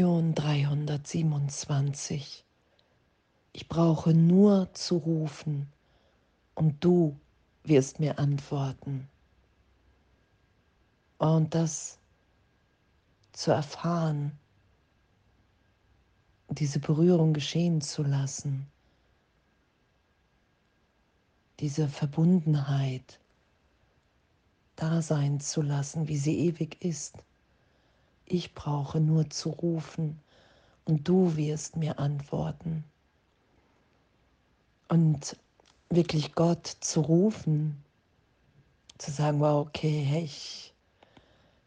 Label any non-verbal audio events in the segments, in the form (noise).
Lektion 327. Ich brauche nur zu rufen und du wirst mir antworten. Und das zu erfahren, diese Berührung geschehen zu lassen, diese Verbundenheit da sein zu lassen, wie sie ewig ist. Ich brauche nur zu rufen und du wirst mir antworten. Und wirklich Gott zu rufen, zu sagen, wow, okay, hey, ich,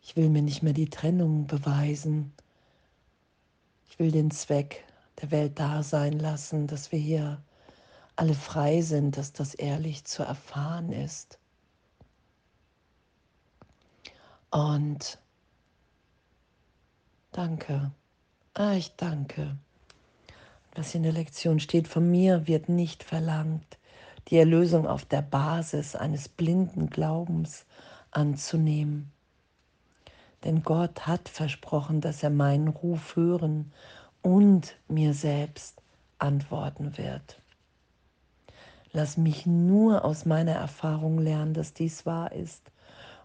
ich will mir nicht mehr die Trennung beweisen. Ich will den Zweck der Welt da sein lassen, dass wir hier alle frei sind, dass das ehrlich zu erfahren ist. Und Danke. Ah, ich danke. Was in der Lektion steht, von mir wird nicht verlangt, die Erlösung auf der Basis eines blinden Glaubens anzunehmen. Denn Gott hat versprochen, dass er meinen Ruf hören und mir selbst antworten wird. Lass mich nur aus meiner Erfahrung lernen, dass dies wahr ist.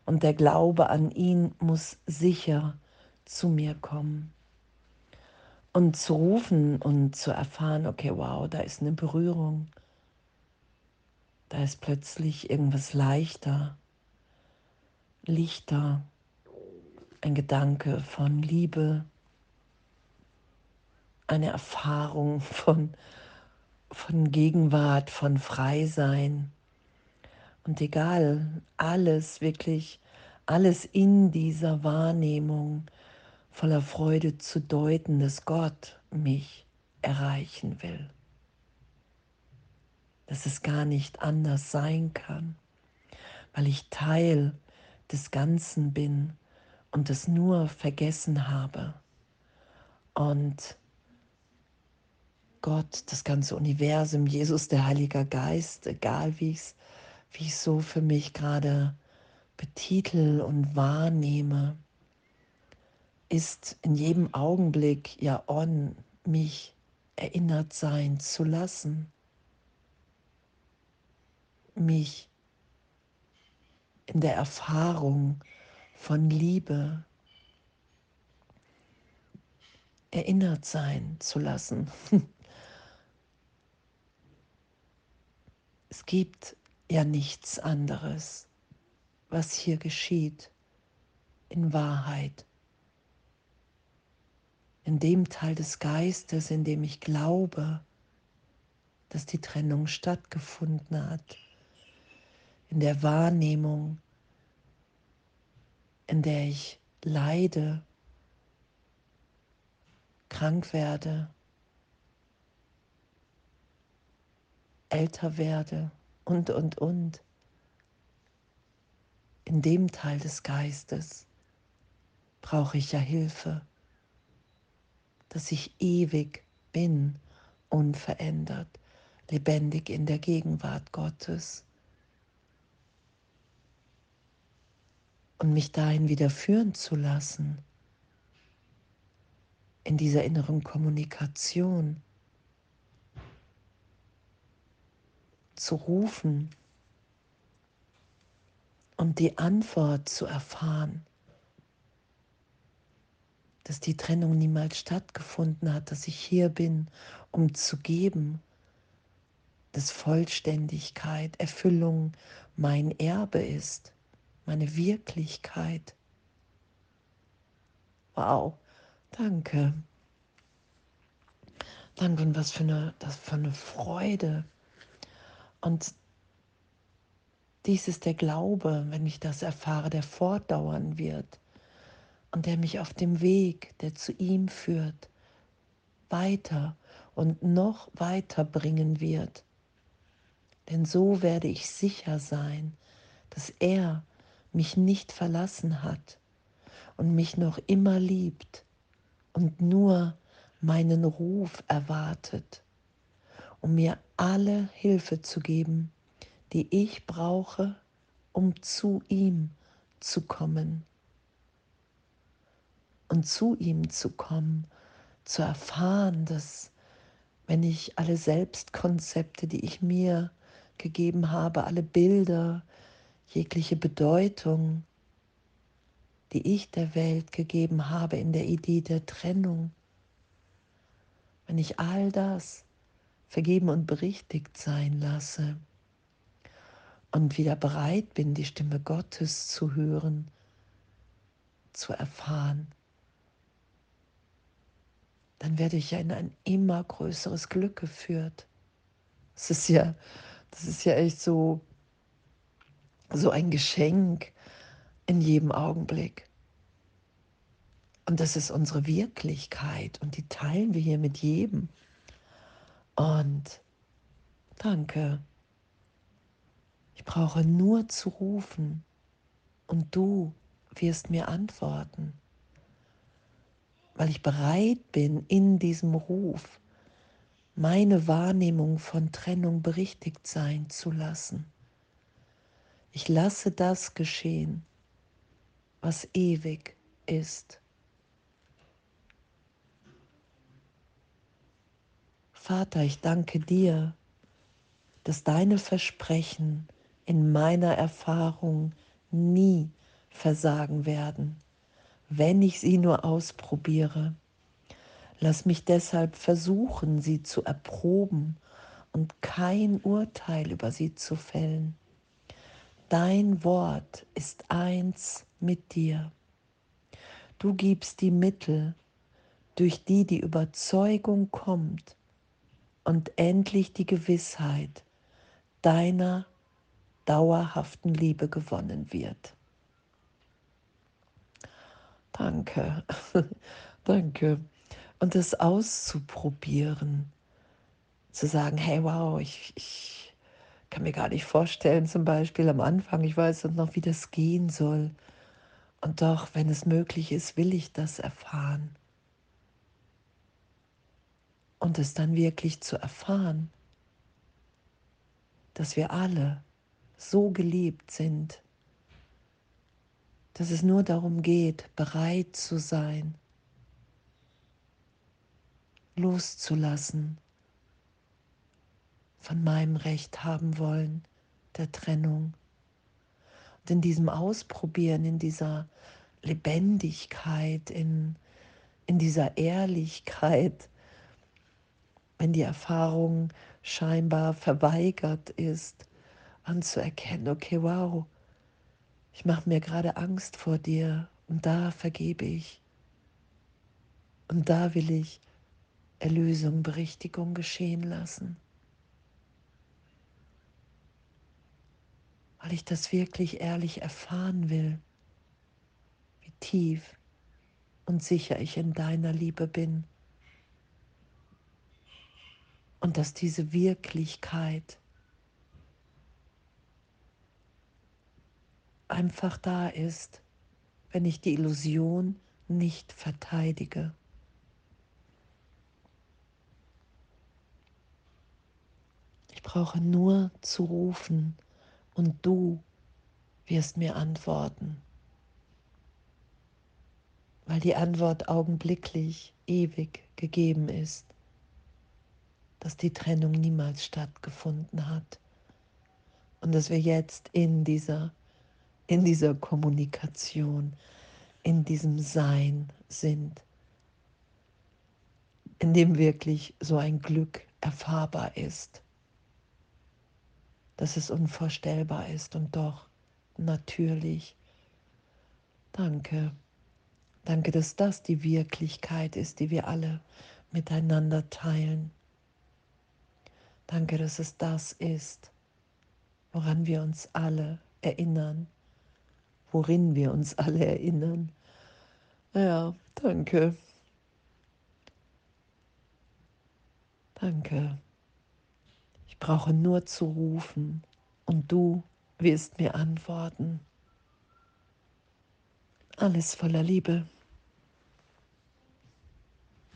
Und der Glaube an ihn muss sicher sein zu mir kommen. Und zu rufen und zu erfahren, okay, wow, da ist eine Berührung. Da ist plötzlich irgendwas leichter, lichter, ein Gedanke von Liebe, eine Erfahrung (laughs) von, von Gegenwart, von Freisein. Und egal, alles, wirklich, alles in dieser Wahrnehmung voller Freude zu deuten, dass Gott mich erreichen will. Dass es gar nicht anders sein kann, weil ich Teil des Ganzen bin und es nur vergessen habe. Und Gott, das ganze Universum, Jesus, der Heilige Geist, egal wie ich es wie so für mich gerade betitel und wahrnehme, ist in jedem Augenblick ja on, mich erinnert sein zu lassen, mich in der Erfahrung von Liebe erinnert sein zu lassen. (laughs) Es gibt ja nichts anderes, was hier geschieht in Wahrheit in dem Teil des Geistes, in dem ich glaube, dass die Trennung stattgefunden hat, in der Wahrnehmung, in der ich leide, krank werde, älter werde und, und, und. In dem Teil des Geistes brauche ich ja Hilfe dass ich ewig bin, unverändert, lebendig in der Gegenwart Gottes. Und mich dahin wieder führen zu lassen, in dieser inneren Kommunikation, zu rufen und die Antwort zu erfahren dass die Trennung niemals stattgefunden hat, dass ich hier bin, um zu geben, dass Vollständigkeit, Erfüllung mein Erbe ist, meine Wirklichkeit. Wow, danke. Danke und was für eine, das für eine Freude. Und dies ist der Glaube, wenn ich das erfahre, der fortdauern wird und der mich auf dem Weg, der zu ihm führt, weiter und noch weiter bringen wird. Denn so werde ich sicher sein, dass er mich nicht verlassen hat und mich noch immer liebt und nur meinen Ruf erwartet, um mir alle Hilfe zu geben, die ich brauche, um zu ihm zu kommen und zu ihm zu kommen, zu erfahren, dass wenn ich alle Selbstkonzepte, die ich mir gegeben habe, alle Bilder, jegliche Bedeutung, die ich der Welt gegeben habe in der Idee der Trennung, wenn ich all das vergeben und berichtigt sein lasse und wieder bereit bin, die Stimme Gottes zu hören, zu erfahren, dann werde ich ja in ein immer größeres Glück geführt. Das ist ja, das ist ja echt so, so ein Geschenk in jedem Augenblick. Und das ist unsere Wirklichkeit und die teilen wir hier mit jedem. Und danke. Ich brauche nur zu rufen und du wirst mir antworten weil ich bereit bin, in diesem Ruf meine Wahrnehmung von Trennung berichtigt sein zu lassen. Ich lasse das geschehen, was ewig ist. Vater, ich danke dir, dass deine Versprechen in meiner Erfahrung nie versagen werden wenn ich sie nur ausprobiere. Lass mich deshalb versuchen, sie zu erproben und kein Urteil über sie zu fällen. Dein Wort ist eins mit dir. Du gibst die Mittel, durch die die Überzeugung kommt und endlich die Gewissheit deiner dauerhaften Liebe gewonnen wird. Danke, (laughs) danke. Und das auszuprobieren, zu sagen, hey, wow, ich, ich kann mir gar nicht vorstellen, zum Beispiel am Anfang, ich weiß noch, wie das gehen soll. Und doch, wenn es möglich ist, will ich das erfahren. Und es dann wirklich zu erfahren, dass wir alle so geliebt sind, dass es nur darum geht, bereit zu sein, loszulassen von meinem Recht haben wollen, der Trennung. Und in diesem Ausprobieren, in dieser Lebendigkeit, in, in dieser Ehrlichkeit, wenn die Erfahrung scheinbar verweigert ist, anzuerkennen, okay, wow, ich mache mir gerade Angst vor dir und da vergebe ich. Und da will ich Erlösung, Berichtigung geschehen lassen. Weil ich das wirklich ehrlich erfahren will, wie tief und sicher ich in deiner Liebe bin. Und dass diese Wirklichkeit einfach da ist, wenn ich die Illusion nicht verteidige. Ich brauche nur zu rufen und du wirst mir antworten, weil die Antwort augenblicklich, ewig gegeben ist, dass die Trennung niemals stattgefunden hat und dass wir jetzt in dieser in dieser Kommunikation, in diesem Sein sind, in dem wirklich so ein Glück erfahrbar ist, dass es unvorstellbar ist und doch natürlich. Danke. Danke, dass das die Wirklichkeit ist, die wir alle miteinander teilen. Danke, dass es das ist, woran wir uns alle erinnern worin wir uns alle erinnern. Ja, danke. Danke. Ich brauche nur zu rufen und du wirst mir antworten. Alles voller Liebe.